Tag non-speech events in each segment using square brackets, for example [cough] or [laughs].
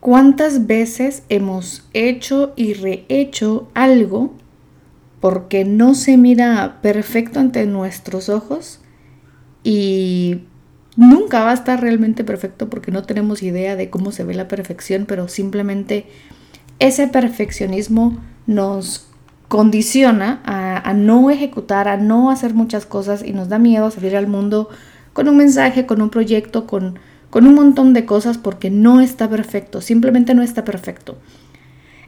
¿Cuántas veces hemos hecho y rehecho algo porque no se mira perfecto ante nuestros ojos y nunca va a estar realmente perfecto porque no tenemos idea de cómo se ve la perfección, pero simplemente ese perfeccionismo nos condiciona a, no ejecutar, a no hacer muchas cosas y nos da miedo salir al mundo con un mensaje, con un proyecto, con, con un montón de cosas porque no está perfecto, simplemente no está perfecto.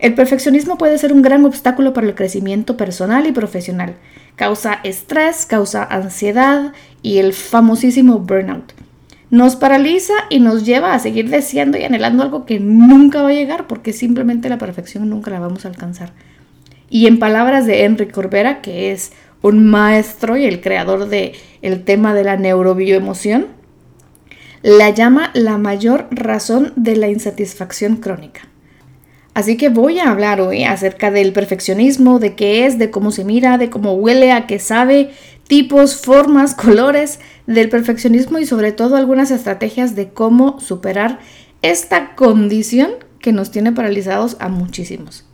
El perfeccionismo puede ser un gran obstáculo para el crecimiento personal y profesional. Causa estrés, causa ansiedad y el famosísimo burnout. Nos paraliza y nos lleva a seguir deseando y anhelando algo que nunca va a llegar porque simplemente la perfección nunca la vamos a alcanzar. Y en palabras de Enrique Corbera, que es un maestro y el creador del el tema de la neurobioemoción, la llama la mayor razón de la insatisfacción crónica. Así que voy a hablar hoy acerca del perfeccionismo, de qué es, de cómo se mira, de cómo huele, a qué sabe, tipos, formas, [laughs] colores del perfeccionismo y sobre todo algunas estrategias de cómo superar esta condición que nos tiene paralizados a muchísimos.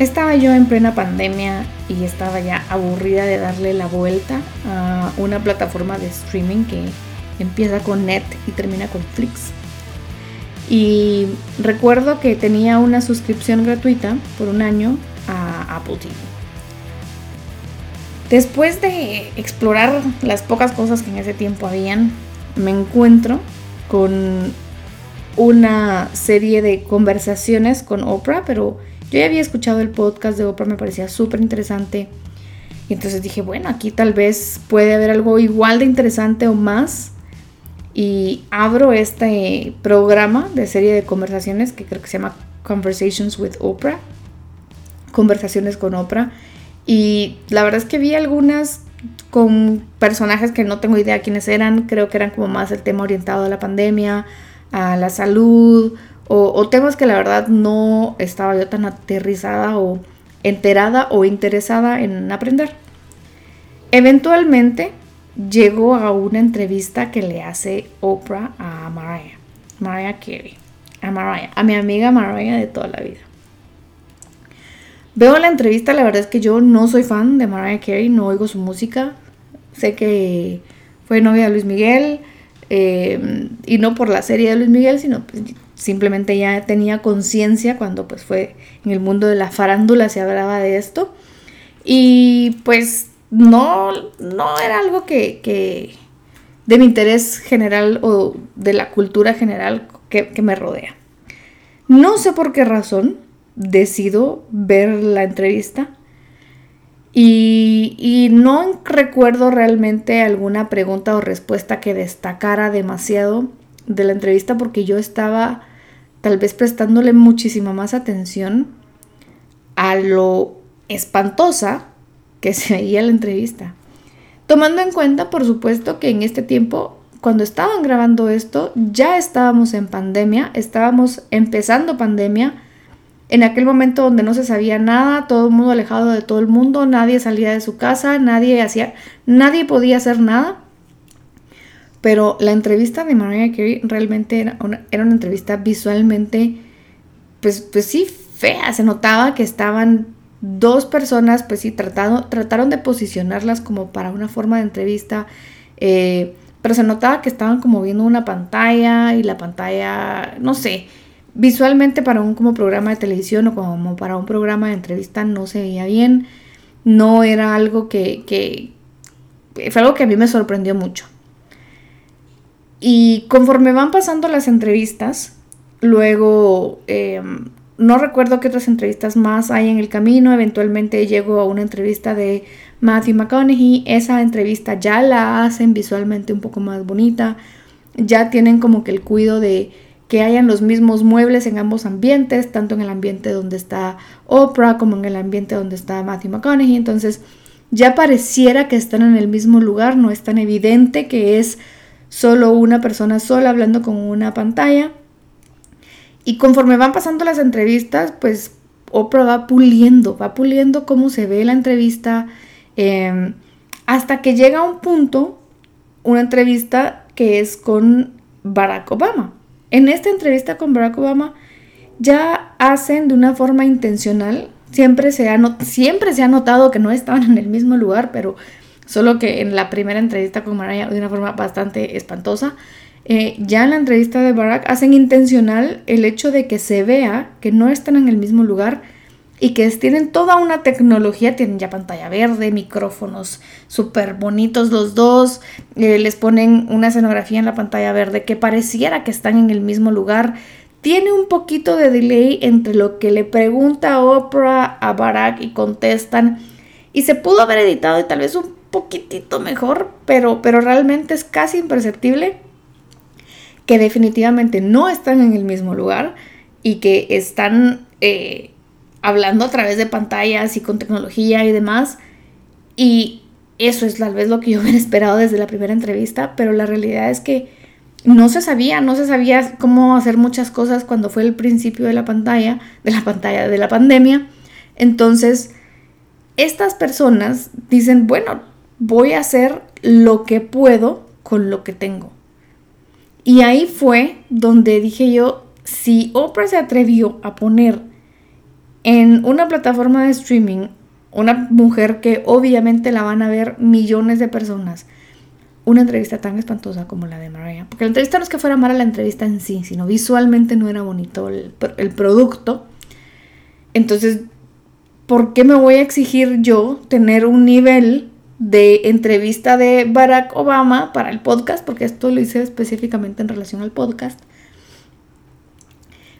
Estaba yo en plena pandemia y estaba ya aburrida de darle la vuelta a una plataforma de streaming que empieza con Net y termina con Flix. Y recuerdo que tenía una suscripción gratuita por un año a Apple TV. Después de explorar las pocas cosas que en ese tiempo habían, me encuentro con una serie de conversaciones con Oprah, pero yo ya había escuchado el podcast de Oprah, me parecía súper interesante. Y entonces dije, bueno, aquí tal vez puede haber algo igual de interesante o más. Y abro este programa de serie de conversaciones que creo que se llama Conversations with Oprah. Conversaciones con Oprah. Y la verdad es que vi algunas con personajes que no tengo idea quiénes eran. Creo que eran como más el tema orientado a la pandemia, a la salud o, temas que la verdad no estaba yo tan aterrizada o enterada o interesada en aprender. Eventualmente llegó a una entrevista que le hace Oprah a Mariah, Mariah Carey, a Mariah, a mi amiga Mariah de toda la vida. Veo la entrevista, la verdad es que yo no soy fan de Mariah Carey, no oigo su música. Sé que fue novia de Luis Miguel, eh, y no por la serie de Luis Miguel, sino pues, simplemente ya tenía conciencia cuando pues fue en el mundo de la farándula se hablaba de esto y pues no, no era algo que, de mi interés general o de la cultura general que, que me rodea. No sé por qué razón decido ver la entrevista y, y, no recuerdo realmente alguna pregunta o respuesta que destacara demasiado de la entrevista porque yo estaba tal vez prestándole muchísima más atención a lo espantosa que [laughs] se veía la entrevista. Tomando en cuenta, por supuesto, que en este tiempo, cuando estaban grabando esto, ya estábamos en pandemia, estábamos empezando pandemia, en aquel momento donde no se sabía nada, todo el mundo alejado de todo el mundo, nadie salía de su casa, nadie hacía, nadie podía hacer nada. Pero la entrevista de Mariah Carey realmente era una, era una entrevista visualmente, pues, pues sí, fea. Se notaba que estaban dos personas, pues sí, tratado, trataron de posicionarlas como para una forma de entrevista. Eh, pero se notaba que estaban como viendo una pantalla y la pantalla, no sé, visualmente para un como programa de televisión o como para un programa de entrevista no se veía bien. No era algo que, que fue algo que a mí me sorprendió mucho. Y conforme van pasando las entrevistas, luego em, no recuerdo qué otras entrevistas más hay en el camino. Eventualmente llego a una entrevista de Matthew McConaughey. Esa entrevista ya la hacen visualmente un poco más bonita. Ya tienen como que el cuidado de que hayan los mismos muebles en ambos ambientes, tanto en el ambiente donde está Oprah como en el ambiente donde está Matthew McConaughey. Entonces ya pareciera que están en el mismo lugar, no es tan evidente que es solo una persona sola hablando con una pantalla. Y conforme van pasando las entrevistas, pues Oprah va puliendo, va puliendo cómo se ve la entrevista, em, hasta que llega a un punto, una entrevista que es con Barack Obama. En esta entrevista con Barack Obama ya hacen de una forma intencional, siempre se ha, siempre se ha notado que no estaban en el mismo lugar, pero solo que en la primera entrevista con Mariah de una forma bastante espantosa. Eh, ya en la entrevista de Barack hacen intencional el hecho de que se vea que no están en el mismo lugar y que tienen toda una tecnología, tienen ya pantalla verde, micrófonos súper bonitos los dos, eh, les ponen una escenografía en la pantalla verde que pareciera que están en el mismo lugar. Tiene un poquito de delay entre lo que le pregunta Oprah a Barack y contestan. Y se pudo haber editado y tal vez un poquitito mejor, pero, pero realmente es casi imperceptible que definitivamente no están en el mismo lugar y que están eh, hablando a través de pantallas y con tecnología y demás. Y eso es tal vez lo que yo [laughs] hubiera esperado desde la primera entrevista, pero la realidad es que no se sabía, no se sabía cómo hacer muchas cosas cuando fue el principio de la pantalla, de la pantalla de la pandemia. Entonces, estas personas dicen, bueno, voy a hacer lo que puedo con lo que tengo. Y ahí fue donde dije yo, si Oprah se atrevió a poner en una plataforma de streaming una mujer que obviamente la van a ver millones de personas, una entrevista tan espantosa como la de Mariah. Porque la entrevista no es que fuera mala la entrevista en sí, sino visualmente no era bonito el, el producto. Entonces, ¿por qué me voy a exigir yo tener un nivel de entrevista de Barack Obama para el podcast, porque esto lo hice específicamente en relación al podcast.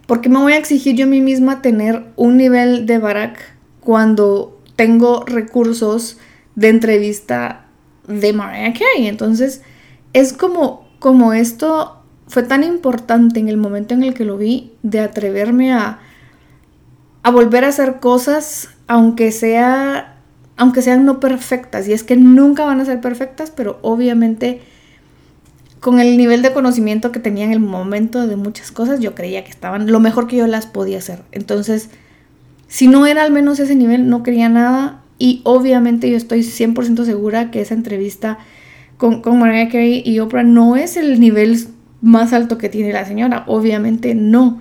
Porque me voy a exigir yo a mí misma tener un nivel de Barack cuando tengo recursos de entrevista de Mariah Carey? Entonces, es como, como esto fue tan importante en el momento en el que lo vi, de atreverme a, a volver a hacer cosas, aunque sea aunque sean no perfectas, y es que nunca van a ser perfectas, pero obviamente con el nivel de conocimiento que tenía en el momento de muchas cosas, yo creía que estaban lo mejor que yo las podía hacer. Entonces, si no era al menos ese nivel, no quería nada. Y obviamente yo estoy 100% segura que esa entrevista con, con Mariah Carey y Oprah no es el nivel más alto que tiene la señora. Obviamente no.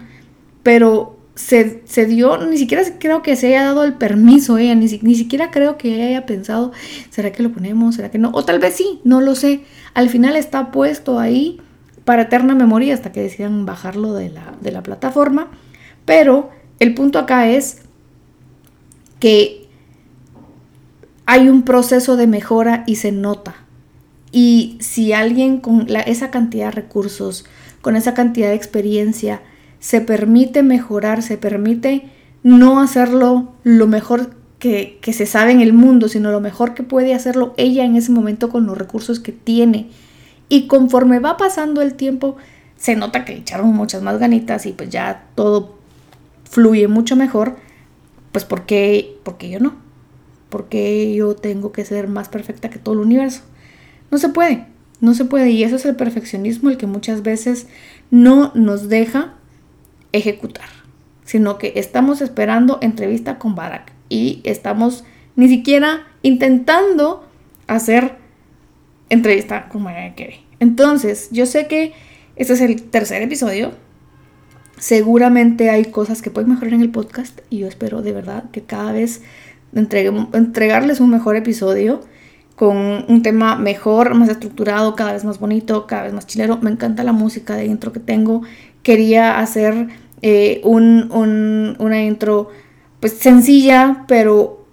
Pero se, dio, ni siquiera creo que se haya dado el permiso ella, ni, ni siquiera creo que haya pensado, ¿será que lo ponemos? ¿Será que no? O tal vez sí, no lo sé. Al final está puesto ahí para eterna memoria hasta que decidan bajarlo de la, de la plataforma. Pero el punto acá es que hay un proceso de mejora y se nota. Y si alguien con esa cantidad de recursos, con esa cantidad de experiencia, se permite mejorar, se permite no hacerlo lo mejor que, se sabe en el mundo, sino lo mejor que puede hacerlo ella en ese momento con los recursos que tiene. Y conforme va pasando el tiempo, se nota que echaron muchas más ganitas y pues ya todo fluye mucho mejor. Pues porque, porque yo no. Porque yo tengo que ser más perfecta que todo el universo. No se puede, no se puede. Y eso es el perfeccionismo el que muchas veces no nos deja ejecutar, sino que estamos esperando entrevista con Barack y estamos ni siquiera intentando hacer entrevista con Mariah Carey. Entonces, yo sé que este es el tercer episodio. Seguramente hay cosas que pueden mejorar en el podcast y yo espero de verdad que cada vez entregarles un mejor episodio con un tema mejor, más estructurado, cada vez más bonito, cada vez más chilero. Me encanta la música de intro que tengo quería hacer eh, un, una intro pues sencilla, pero,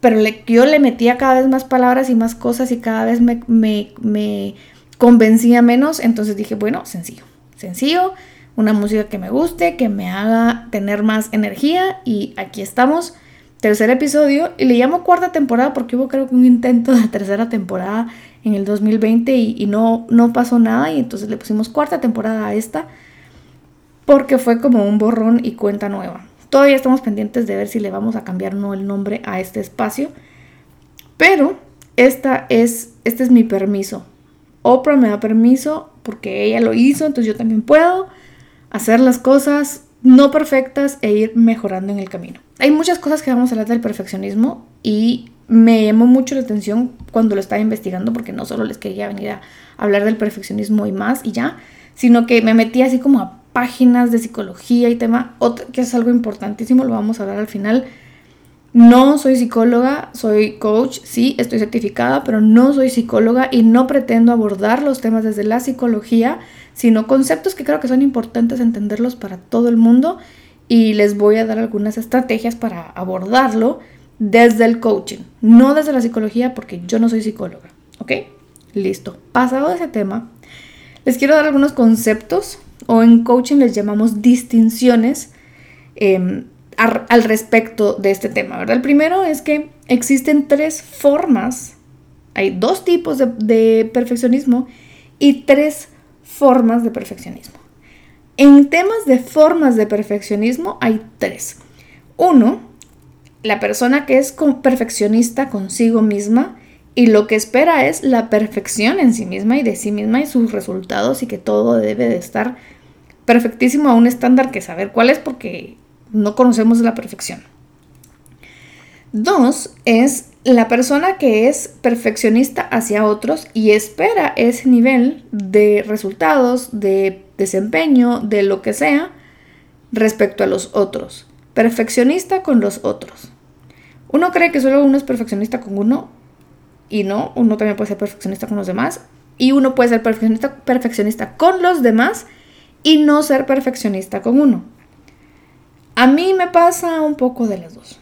pero le, yo le metía cada vez más palabras y más cosas y cada vez me, me, convencía menos, entonces dije, bueno, sencillo, sencillo, una música que me guste, que me haga tener más energía y aquí estamos, tercer episodio y le llamo cuarta temporada porque hubo creo que un intento de tercera temporada en el 2020 y, no, no pasó nada y entonces le pusimos cuarta temporada a esta porque fue como un borrón y cuenta nueva. Todavía estamos pendientes de ver si le vamos a cambiar o no el nombre a este espacio, pero esta es, este es mi permiso. Oprah me da permiso porque ella lo hizo, entonces yo también puedo hacer las cosas no perfectas e ir mejorando en el camino. Hay muchas cosas que vamos a hablar del perfeccionismo y me llamó mucho la atención cuando lo estaba investigando porque no solo les quería venir a hablar del perfeccionismo y más y ya, sino que me metí así como a páginas de psicología y tema, que es algo importantísimo, lo vamos a hablar al final. No soy psicóloga, soy coach, sí, estoy certificada, pero no soy psicóloga y no pretendo abordar los temas desde la psicología, sino conceptos que creo que son importantes entenderlos para todo el mundo y les voy a dar algunas estrategias para abordarlo desde el coaching, no desde la psicología porque yo no soy psicóloga, ¿ok? Listo. Pasado ese tema, les quiero dar algunos conceptos o en coaching les llamamos distinciones. Em, al respecto de este tema, ¿verdad? El primero es que existen tres formas, hay dos tipos de, perfeccionismo y tres formas de perfeccionismo. En temas de formas de perfeccionismo hay tres. Uno, la persona que es perfeccionista consigo misma y lo que espera es la perfección en sí misma y de sí misma y sus resultados y que todo debe de estar perfectísimo a un estándar que saber cuál es porque no conocemos la perfección. Dos es la persona que es perfeccionista hacia otros y espera ese nivel de resultados, de desempeño, de lo que sea, respecto a los otros. Perfeccionista con los otros. Uno cree que solo uno es perfeccionista con uno y no, uno también puede ser perfeccionista con los demás y uno puede ser perfeccionista, perfeccionista con los demás y no ser perfeccionista con uno. A mí me pasa un poco de las dos.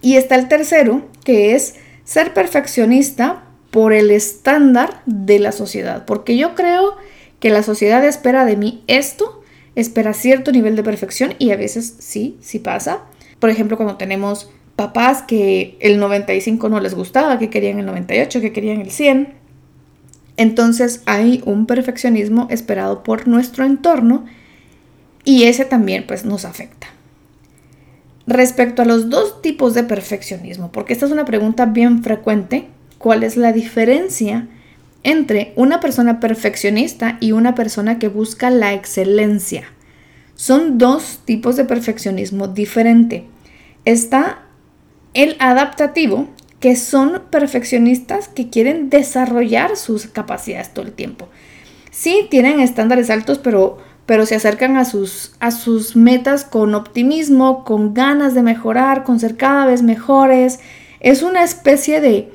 Y está el tercero, que es ser perfeccionista por el estándar de la sociedad. Porque yo creo que la sociedad espera de mí esto, espera cierto nivel de perfección y a veces sí, sí pasa. Por ejemplo, cuando tenemos papás que el 95 no les gustaba, que querían el 98, que querían el 100. Entonces hay un perfeccionismo esperado por nuestro entorno y ese también pues nos afecta. Respecto a los dos tipos de perfeccionismo, porque esta es una pregunta bien frecuente, ¿cuál es la diferencia entre una persona perfeccionista y una persona que busca la excelencia? Son dos tipos de perfeccionismo diferente. Está el adaptativo, que son perfeccionistas que quieren desarrollar sus capacidades todo el tiempo. Sí, tienen estándares altos, pero pero se acercan a sus, a sus metas con optimismo, con ganas de mejorar, con ser cada vez mejores. Es una especie de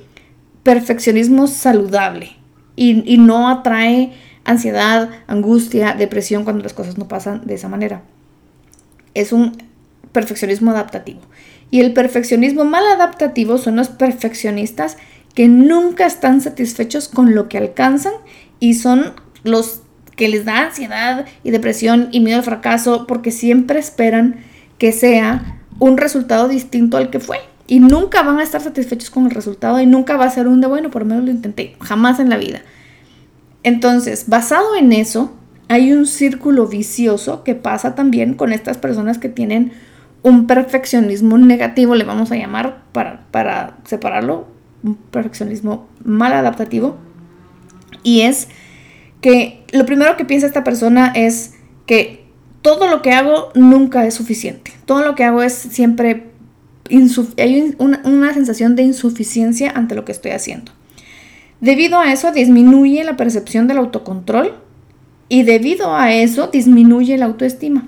perfeccionismo saludable y, no atrae ansiedad, angustia, depresión cuando las cosas no pasan de esa manera. Es un perfeccionismo adaptativo. Y el perfeccionismo mal adaptativo son los perfeccionistas que nunca están satisfechos con lo que alcanzan y son los que les da ansiedad y depresión y miedo al fracaso porque siempre esperan que sea un resultado distinto al que fue. Y nunca van a estar satisfechos con el resultado y nunca va a ser un de bueno, por lo menos lo intenté, jamás en la vida. Entonces, basado en eso, hay un círculo vicioso que pasa también con estas personas que tienen un perfeccionismo negativo, le vamos a llamar para, para separarlo, un perfeccionismo mal adaptativo. Y es que lo primero que piensa esta persona es que todo lo que hago nunca es suficiente. Todo lo que hago es siempre... Hay una, una sensación de insuficiencia ante lo que estoy haciendo. Debido a eso disminuye la percepción del autocontrol y debido a eso disminuye la autoestima.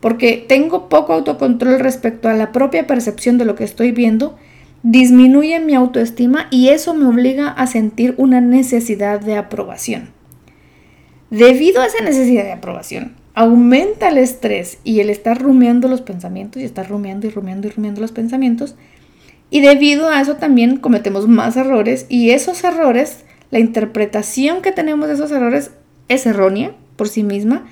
Porque tengo poco autocontrol respecto a la propia percepción de lo que estoy viendo, disminuye mi autoestima y eso me obliga a sentir una necesidad de aprobación. Debido a esa necesidad de aprobación, aumenta el estrés y el estar rumiando los pensamientos y estar rumiando y rumiando y rumiando los pensamientos. Y debido a eso también cometemos más errores y esos errores la interpretación que tenemos de esos errores es errónea por sí misma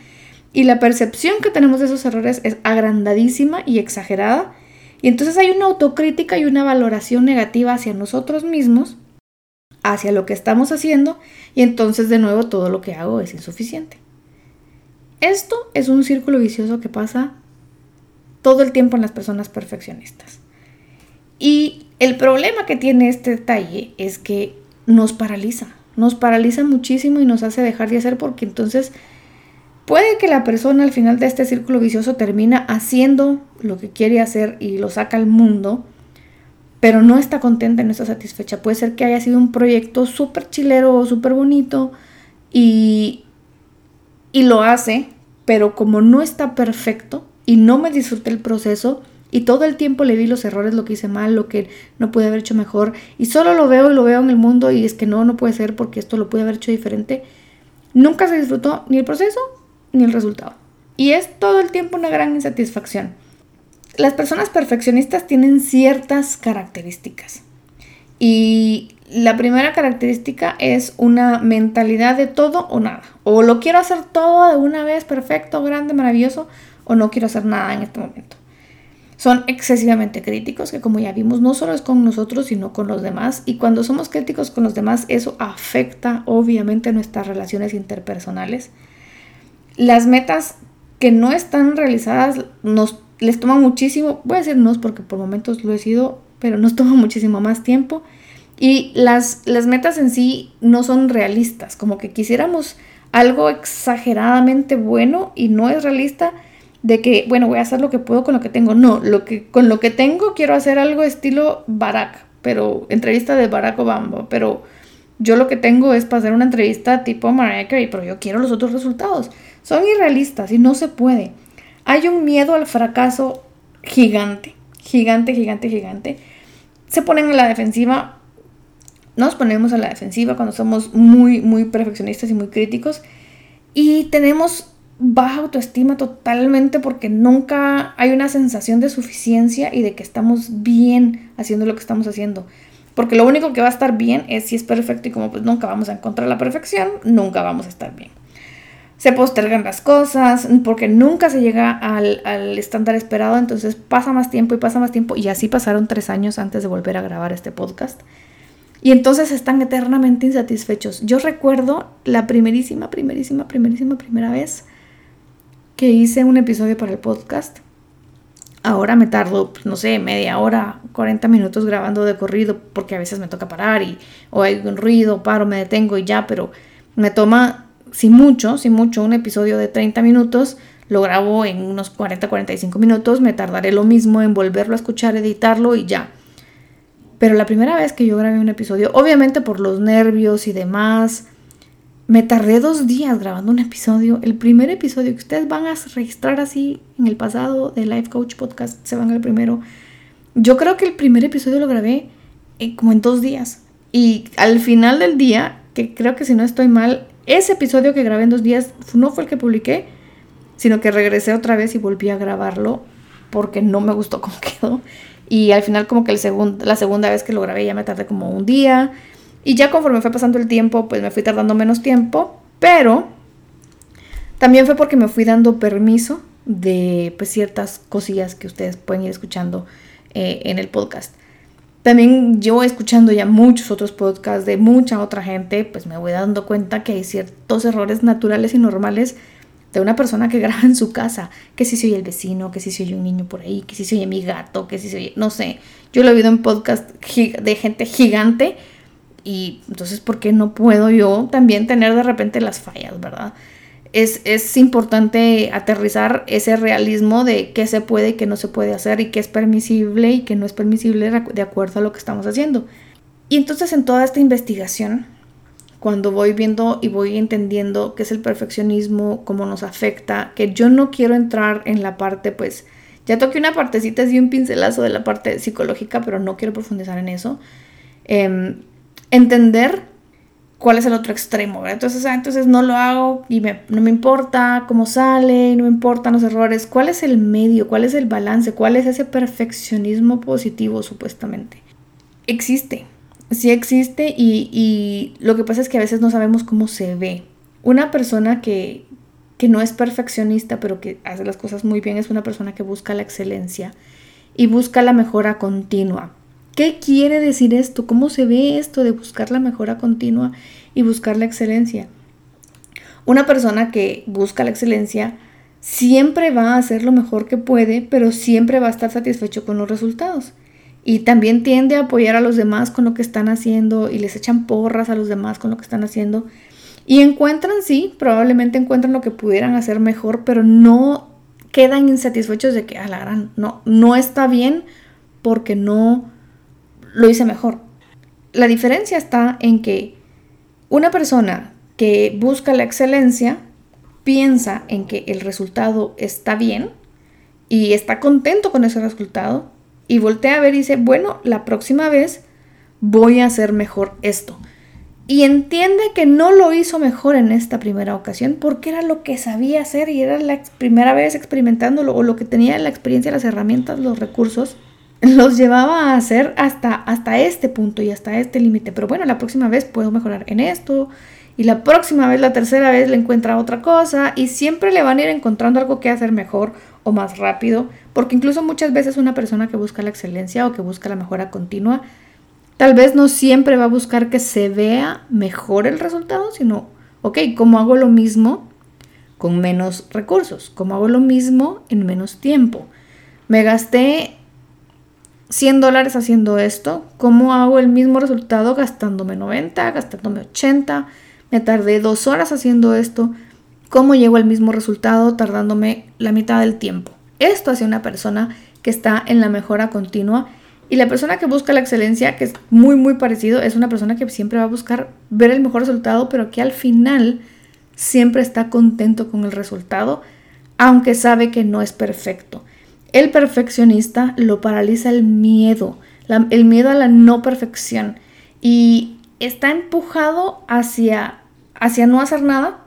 y la percepción que tenemos de esos errores es agrandadísima y exagerada. Y entonces hay una autocrítica y una valoración negativa hacia nosotros mismos, hacia lo que estamos haciendo, y entonces de nuevo todo lo que hago es insuficiente. Esto es un círculo vicioso que pasa todo el tiempo en las personas perfeccionistas. Y el problema que tiene este detalle es que nos paraliza, nos paraliza muchísimo y nos hace dejar de hacer porque entonces Puede que la persona al final de este círculo vicioso termina haciendo lo que quiere hacer y lo saca al mundo, pero no está contenta no está satisfecha. Puede ser que haya sido un proyecto súper chilero o súper bonito y, y lo hace, pero como no está perfecto y no me disfruté el proceso y todo el tiempo le vi los errores, lo que hice mal, lo que no pude haber hecho mejor y solo lo veo y lo veo en el mundo y es que no, no puede ser porque esto lo pude haber hecho diferente, nunca se disfrutó ni el proceso ni el resultado. Y es todo el tiempo una gran insatisfacción. Las personas perfeccionistas tienen ciertas características. Y la primera característica es una mentalidad de todo o nada. O lo quiero hacer todo de una vez, perfecto, grande, maravilloso, o no quiero hacer nada en este momento. Son excesivamente críticos, que como ya vimos, no solo es con nosotros, sino con los demás. Y cuando somos críticos con los demás, eso afecta obviamente nuestras relaciones interpersonales las metas que no están realizadas nos les toma muchísimo, voy a decir no porque por momentos lo he sido, pero nos toma [laughs] muchísimo más tiempo. Y las, las metas en sí no son realistas, como que quisiéramos algo exageradamente bueno y no es realista de que, bueno, voy a hacer lo que puedo con lo que tengo. No, lo que, con lo que tengo quiero hacer algo estilo Barack, pero entrevista de Barack Obama, pero yo lo que tengo es para hacer una entrevista tipo Mariah Carey, pero yo quiero los otros resultados. Son irrealistas y no se puede. Hay un miedo al fracaso gigante, gigante, gigante, gigante. Se ponen a la defensiva, nos ponemos a la defensiva cuando somos muy, muy perfeccionistas y muy críticos. Y tenemos baja autoestima totalmente porque nunca hay una sensación de suficiencia y de que estamos bien haciendo lo que estamos haciendo. Porque lo único que va a estar bien es si es perfecto y como pues nunca vamos a encontrar la perfección, nunca vamos a estar bien se postergan las cosas, porque nunca se llega al, estándar esperado, entonces pasa más tiempo y pasa más tiempo, y así pasaron tres años antes de volver a grabar este podcast. Y entonces están eternamente insatisfechos. Yo recuerdo la primerísima, primerísima, primerísima, primera vez que hice un episodio para el podcast. Ahora me tardo, pues, no sé, media hora, 40 minutos grabando de corrido, porque a veces me toca parar y o hay un ruido, paro, me detengo y ya, pero me toma si mucho, si mucho, un episodio de 30 minutos, lo grabo en unos 40-45 minutos, me tardaré lo mismo en volverlo a escuchar, editarlo y ya. Pero la primera vez que yo grabé un episodio, obviamente por los nervios y demás, me tardé dos días grabando un episodio. El primer episodio que ustedes van a registrar así en el pasado de Life Coach Podcast, se van al primero. Yo creo que el primer episodio lo grabé eh, como en dos días. Y al final del día, que creo que si no estoy mal, ese episodio que grabé en dos días no fue el que publiqué, sino que regresé otra vez y volví a grabarlo porque no me gustó cómo [laughs] quedó. Y al final como que la segunda vez que lo grabé ya me tardé como un día. Y ya conforme fue pasando el tiempo, pues me fui tardando menos tiempo. Pero también fue porque me fui dando permiso de pues, ciertas cosillas que ustedes pueden ir escuchando eh, en el podcast. También yo escuchando ya muchos otros podcasts de mucha otra gente, pues me voy dando cuenta que hay ciertos errores naturales y normales de una persona que [laughs] graba en su casa, que si se oye el vecino, que si se oye un niño por ahí, que si se oye mi gato, que si se oye, no sé, yo lo he oído en podcast de gente gigante y entonces, ¿por qué no puedo yo también tener de repente las fallas, verdad? Es, importante aterrizar ese realismo de qué se puede y qué no se puede hacer y qué es permisible y qué no es permisible de acuerdo a lo que estamos haciendo. Y entonces en toda esta investigación, cuando voy viendo y voy entendiendo qué es el perfeccionismo, cómo nos afecta, que yo no quiero entrar en la parte, pues, ya toqué una partecita así un pincelazo de la parte psicológica, pero no quiero profundizar en eso. Em, entender cuál es el otro extremo, Entonces, ah, entonces no lo hago y no me importa cómo sale, no me importan los errores. ¿Cuál es el medio? ¿Cuál es el balance? ¿Cuál es ese perfeccionismo positivo supuestamente? Existe. sí existe y, lo que pasa es que a veces no sabemos cómo se ve. Una persona que no es perfeccionista, pero que hace las cosas muy bien, es una persona que busca la excelencia y busca la mejora continua. ¿Qué quiere decir esto? ¿Cómo se ve esto de buscar la mejora continua y buscar la excelencia? Una persona que busca la excelencia siempre va a hacer lo mejor que puede, pero siempre va a estar satisfecho con los resultados. Y también tiende a apoyar a los demás con lo que están haciendo y les echan porras a los demás con lo que están haciendo. Y encuentran, sí, probablemente encuentran lo que pudieran hacer mejor, pero no quedan insatisfechos de que, la gran, no, no está bien porque no lo hice mejor. La diferencia está en que una persona que busca la excelencia piensa en que el resultado está bien y está contento con ese resultado y voltea a ver y dice, bueno, la próxima vez voy a hacer mejor esto. Y entiende que no lo hizo mejor en esta primera ocasión porque era lo que sabía hacer y era la primera vez experimentándolo o lo que tenía la experiencia, las herramientas, los recursos [laughs] los llevaba a hacer hasta, hasta este punto y hasta este límite. Pero bueno, la próxima vez puedo mejorar en esto. Y la próxima vez, la tercera vez, le encuentra otra cosa. Y siempre le van a ir encontrando algo que hacer mejor o más rápido. Porque incluso muchas veces una persona que busca la excelencia o que busca la mejora continua, tal vez no siempre va a buscar que se vea mejor el resultado, sino, ok, ¿cómo hago lo mismo con menos recursos? ¿Cómo hago lo mismo en menos tiempo? Me gasté 100 dólares haciendo esto, ¿cómo hago el mismo resultado gastándome 90, gastándome 80? Me tardé dos horas haciendo esto, ¿cómo llego al mismo resultado tardándome la mitad del tiempo? Esto hace una persona que está en la mejora continua y la persona que busca la excelencia, que es muy muy parecido, es una persona que siempre va a buscar ver el mejor resultado, pero que al final siempre está contento con el resultado, aunque sabe que no es perfecto. El perfeccionista lo paraliza el miedo, el miedo a la no perfección y está empujado hacia, hacia no hacer nada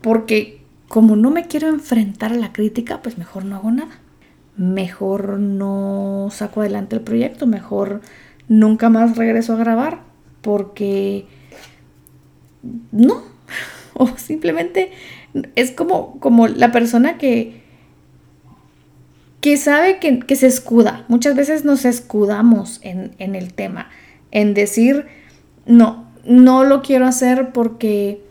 porque como no me quiero enfrentar a la crítica, pues mejor no hago nada. Mejor no saco adelante el proyecto, mejor nunca más regreso a grabar porque no, [laughs] o simplemente es como, como la persona que que sabe que, se escuda. Muchas veces nos escudamos en, el tema, en decir, no, no lo quiero hacer porque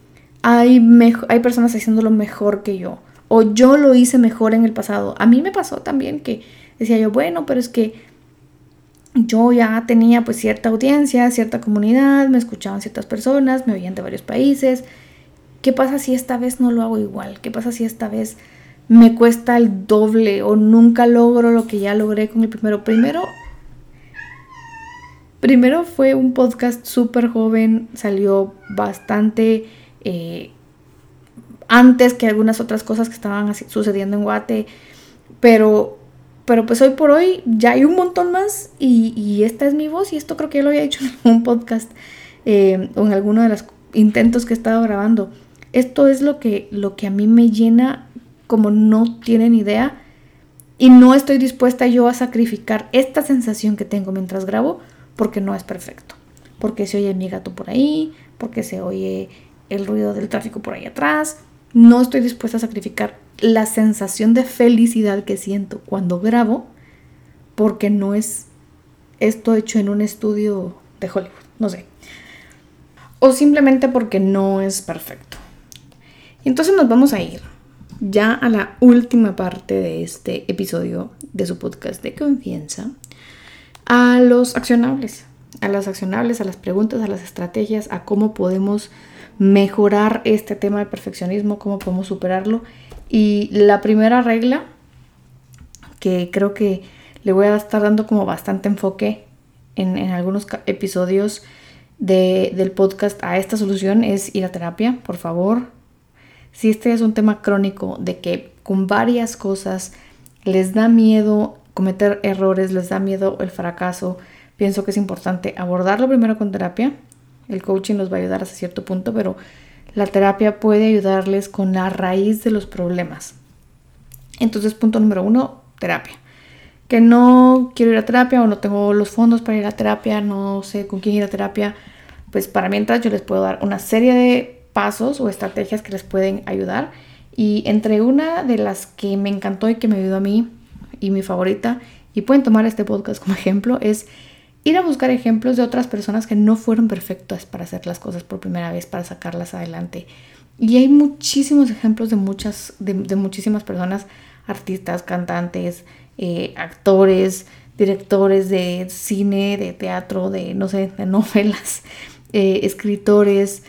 hay, hay personas haciéndolo mejor que yo. O yo lo hice mejor en el pasado. A mí me pasó también que decía yo, bueno, pero es que yo ya tenía pues cierta audiencia, cierta comunidad, me escuchaban ciertas personas, me oían de varios países. ¿Qué pasa si esta vez no lo hago igual? ¿Qué pasa si esta vez me cuesta el doble o nunca logro lo que ya logré con el primero. Primero, primero fue un podcast súper joven, salió bastante eh, antes que algunas otras cosas que estaban sucediendo en Guate, pero, pero pues hoy por hoy ya hay un montón más y, esta es mi voz y esto creo que ya lo había hecho [laughs] en un podcast eh, o en alguno de los intentos que he estado grabando. Esto es lo que, lo que a mí me llena como no tienen idea y no estoy dispuesta yo a sacrificar esta sensación que tengo mientras grabo porque no es perfecto. Porque se oye mi gato por ahí, porque se oye el ruido del tráfico por ahí atrás. No estoy dispuesta a sacrificar la sensación de felicidad que siento cuando grabo porque no es esto hecho en un estudio de Hollywood, no sé. O simplemente porque no es perfecto. Entonces nos vamos a ir ya a la última parte de este episodio de su podcast de confianza, a los accionables, a las accionables, a las preguntas, a las estrategias, a cómo podemos mejorar este tema de perfeccionismo, cómo podemos superarlo. Y la primera regla, que creo que le voy a estar dando como bastante enfoque en, algunos episodios del podcast a esta solución, es ir a terapia, por favor si este es un tema crónico de que con varias cosas les da miedo cometer errores, les da miedo el fracaso, pienso que es importante abordarlo primero con terapia. El coaching nos va a ayudar hasta cierto punto, pero la terapia puede ayudarles con la raíz de los problemas. Entonces, punto número uno, terapia. que no quiero ir a terapia o no tengo los fondos para ir a terapia, no sé con quién ir a terapia, pues para mientras yo les puedo dar una serie de pasos o estrategias que les pueden ayudar. Y entre una de las que me encantó y que me ayudó a mí y mi favorita, y pueden tomar este podcast como [laughs] ejemplo, es ir a buscar ejemplos de otras personas que no fueron perfectas para hacer las cosas por primera vez, para sacarlas adelante. Y hay muchísimos ejemplos de muchas, de, muchísimas personas, artistas, cantantes, eh, actores, directores de cine, de teatro, de no sé, de [laughs] novelas, eh, escritores,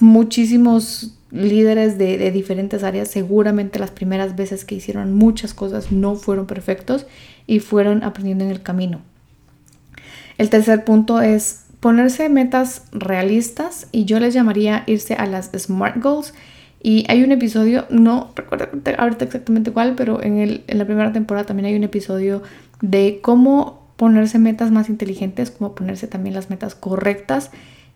muchísimos líderes de, diferentes áreas. Seguramente las primeras veces que hicieron muchas cosas no fueron perfectos y fueron aprendiendo en el camino. El tercer punto es ponerse metas realistas y yo les llamaría irse a las SMART Goals. Y hay un episodio, no recuerdo ahorita exactamente cuál, pero en, el, en la primera temporada también hay un episodio de cómo ponerse metas más inteligentes, cómo ponerse también las metas correctas.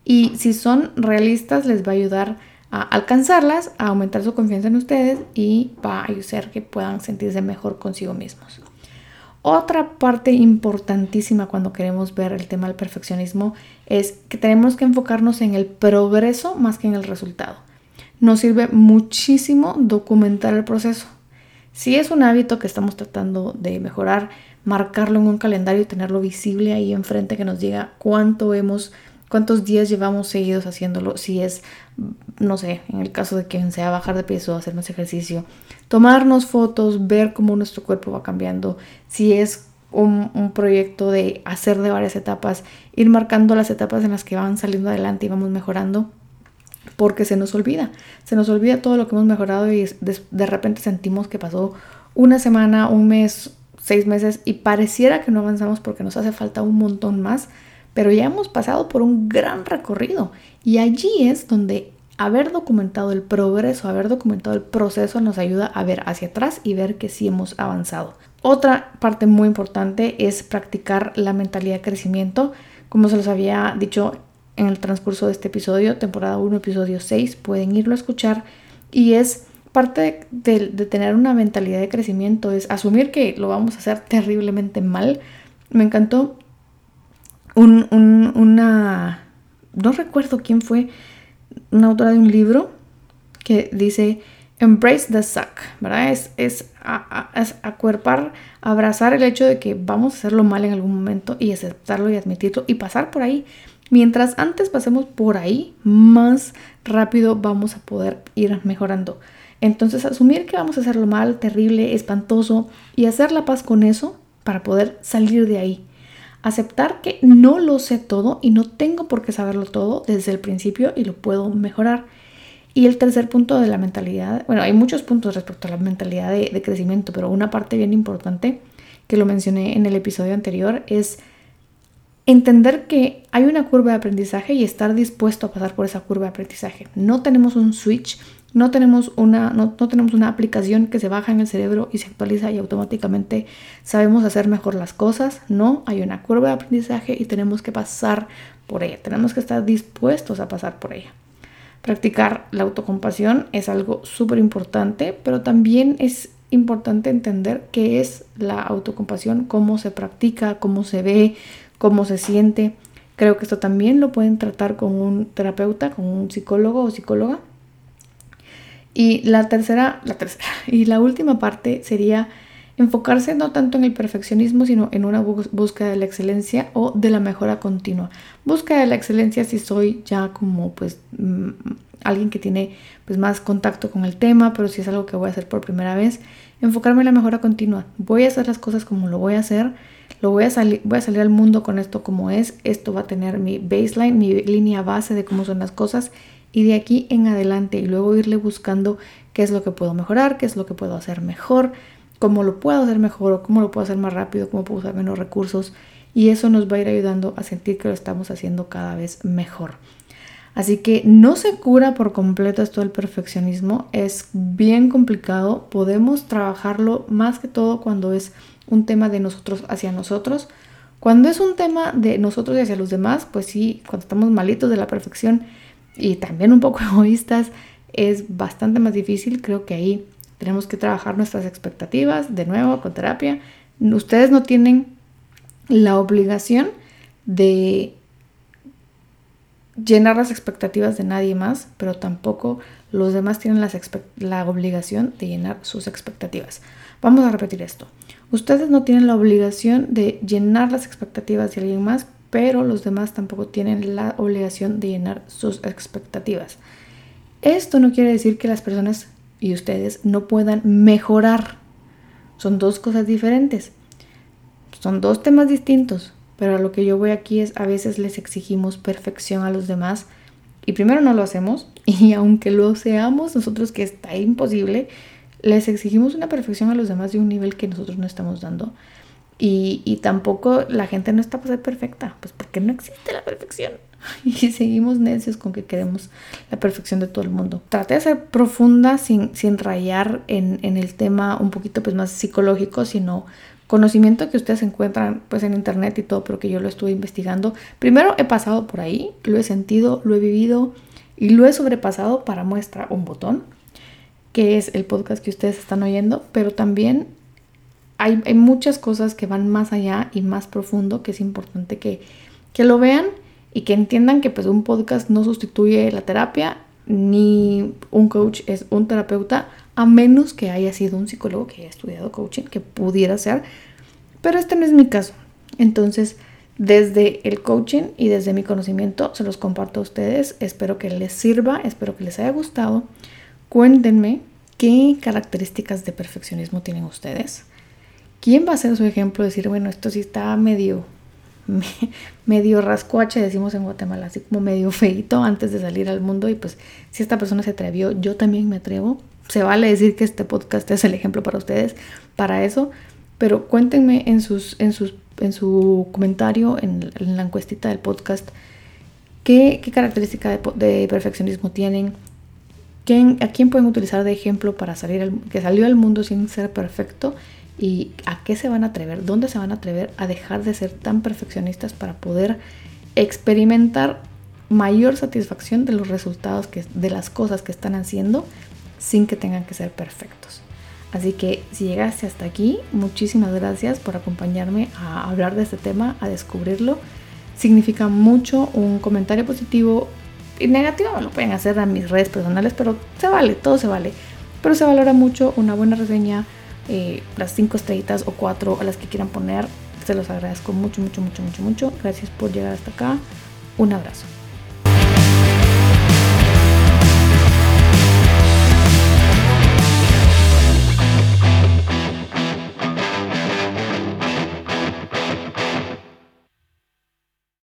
Y si son realistas, les va a ayudar a alcanzarlas, a aumentar su confianza en ustedes y va a ayudar que puedan sentirse mejor consigo mismos. Otra parte importantísima cuando queremos ver el tema del perfeccionismo es que tenemos que enfocarnos en el progreso más que en el resultado. Nos sirve muchísimo documentar el proceso. Si es un hábito que estamos tratando de mejorar, marcarlo en un calendario y tenerlo visible ahí enfrente que nos diga cuánto hemos cuántos días llevamos seguidos haciéndolo, si es, no sé, en el caso de que sea bajar de peso, hacer más ejercicio, tomarnos fotos, ver cómo nuestro cuerpo va cambiando, si es un, proyecto de hacer de varias etapas, ir marcando las etapas en las que van saliendo adelante y vamos mejorando, porque se nos olvida, se nos olvida todo lo que hemos mejorado y de repente sentimos que pasó una semana, un mes, seis meses y pareciera que no avanzamos porque nos hace falta un montón más pero ya hemos pasado por un gran recorrido y allí es donde haber documentado el progreso, haber documentado el proceso nos ayuda a ver hacia atrás y ver que sí hemos avanzado. Otra parte muy importante es practicar la mentalidad de crecimiento. Como se los había dicho en el transcurso de este episodio, temporada 1, episodio 6, pueden irlo a escuchar. Y es parte de, de, tener una mentalidad de crecimiento, es asumir que lo vamos a hacer terriblemente mal. Me encantó un, una, no recuerdo quién fue, una autora de un libro que dice, embrace the suck, ¿verdad? Es, es, acuerpar, abrazar el hecho de que vamos a hacerlo mal en algún momento y aceptarlo y admitirlo y pasar por ahí. Mientras antes pasemos por ahí, más rápido vamos a poder ir mejorando. Entonces, asumir que vamos a hacerlo mal, terrible, espantoso y hacer la paz con eso para poder salir de ahí aceptar que no lo sé todo y no tengo por qué saberlo todo desde el principio y lo puedo mejorar. Y el tercer punto de la mentalidad, bueno, hay muchos puntos respecto a la mentalidad de, crecimiento, pero una parte bien importante que lo mencioné en el episodio anterior es entender que hay una curva de aprendizaje y estar dispuesto a pasar por esa curva de aprendizaje. No tenemos un switch no tenemos, una, no, tenemos una aplicación que se baja en el cerebro y se actualiza y automáticamente sabemos hacer mejor las cosas. No, hay una curva de aprendizaje y tenemos que pasar por ella. Tenemos que estar dispuestos a pasar por ella. Practicar la autocompasión es algo súper importante, pero también es importante entender qué es la autocompasión, cómo se practica, cómo se ve, cómo se siente. Creo que esto también lo pueden tratar con un terapeuta, con un psicólogo o psicóloga y la tercera, la tercera y la última parte sería enfocarse no tanto en el perfeccionismo, sino en una búsqueda de la excelencia o de la mejora continua. Búsqueda de la excelencia si soy ya como pues mm, alguien que tiene pues más contacto con el tema, pero si es algo que voy a hacer por primera vez, enfocarme en la mejora continua. Voy a hacer las cosas como lo voy a hacer, lo voy a salir voy a salir al mundo con esto como es, esto va a tener mi baseline, mi línea base de cómo son las cosas y de aquí en adelante y luego irle buscando qué es lo que puedo mejorar, qué es lo que puedo hacer mejor, cómo lo puedo hacer mejor o cómo lo puedo hacer más rápido, cómo puedo usar menos recursos y eso nos va a ir ayudando a sentir que lo estamos haciendo cada vez mejor. Así que no se cura por completo esto del perfeccionismo, es bien complicado, podemos trabajarlo más que todo cuando es un tema de nosotros hacia nosotros. Cuando es un tema de nosotros y hacia los demás, pues sí, cuando estamos malitos de la perfección, y también un poco [laughs] egoístas, es bastante más difícil. Creo que ahí tenemos que trabajar nuestras expectativas, de nuevo, con terapia, Ustedes no tienen la obligación de llenar las expectativas de nadie más, pero tampoco los demás tienen la obligación de llenar sus expectativas. Vamos a repetir esto. Ustedes no tienen la obligación de llenar las expectativas de alguien más, pero los demás tampoco tienen la obligación de llenar sus expectativas. Esto no quiere decir que las personas y ustedes no puedan mejorar. Son dos cosas diferentes. Son dos temas distintos. Pero lo que yo voy aquí es a veces les exigimos perfección a los demás y primero no lo hacemos [laughs] y aunque lo seamos nosotros que está imposible, les exigimos una perfección a los demás de un nivel que nosotros no estamos dando. Y, y tampoco la gente no está para ser perfecta, pues porque no existe la perfección. [laughs] Y seguimos necios con que queremos la perfección de todo el mundo. Traté de ser profunda sin, sin rayar en, en el tema un poquito pues más psicológico, sino conocimiento que ustedes encuentran pues en internet y todo, pero que yo lo estuve investigando. Primero he pasado por ahí, lo he sentido, lo he vivido y lo he sobrepasado para muestra un botón, que es el podcast que ustedes están oyendo, pero también hay, muchas cosas que van más allá y más profundo, que es importante que, que lo vean y que entiendan que pues un podcast no sustituye la terapia ni un coach es un terapeuta, a menos que haya sido un psicólogo que haya estudiado coaching, que pudiera ser, pero este no es mi caso. Entonces, desde el coaching y desde mi conocimiento se los comparto a ustedes. Espero que les sirva, espero que les haya gustado. Cuéntenme qué características de perfeccionismo tienen ustedes. ¿Quién va a ser su ejemplo? Decir, bueno, esto sí está medio medio rascuache, decimos en Guatemala, así como medio feito antes de salir al mundo. Y pues si esta persona se atrevió, yo también me atrevo. Se vale decir que este podcast es el ejemplo para ustedes, para eso. Pero cuéntenme en, sus, en, sus, en su comentario, en, la encuestita del podcast, qué, qué característica de, perfeccionismo tienen, ¿Quién, a quién pueden utilizar de ejemplo para salir al, que salió al mundo sin ser perfecto y a qué se van a atrever, dónde se van a atrever a dejar de ser tan perfeccionistas para poder experimentar mayor satisfacción de los resultados que, de las cosas que están haciendo sin que tengan que ser perfectos. Así que si llegaste hasta aquí, muchísimas gracias por acompañarme a hablar de este tema, a descubrirlo. Significa mucho un comentario positivo y negativo, lo pueden hacer a mis redes personales, pero se vale, todo se vale. Pero se valora mucho una buena reseña, eh, las cinco estrellitas o cuatro a las que quieran poner. Se los agradezco mucho, mucho, mucho, mucho, mucho. Gracias por llegar hasta acá. Un abrazo.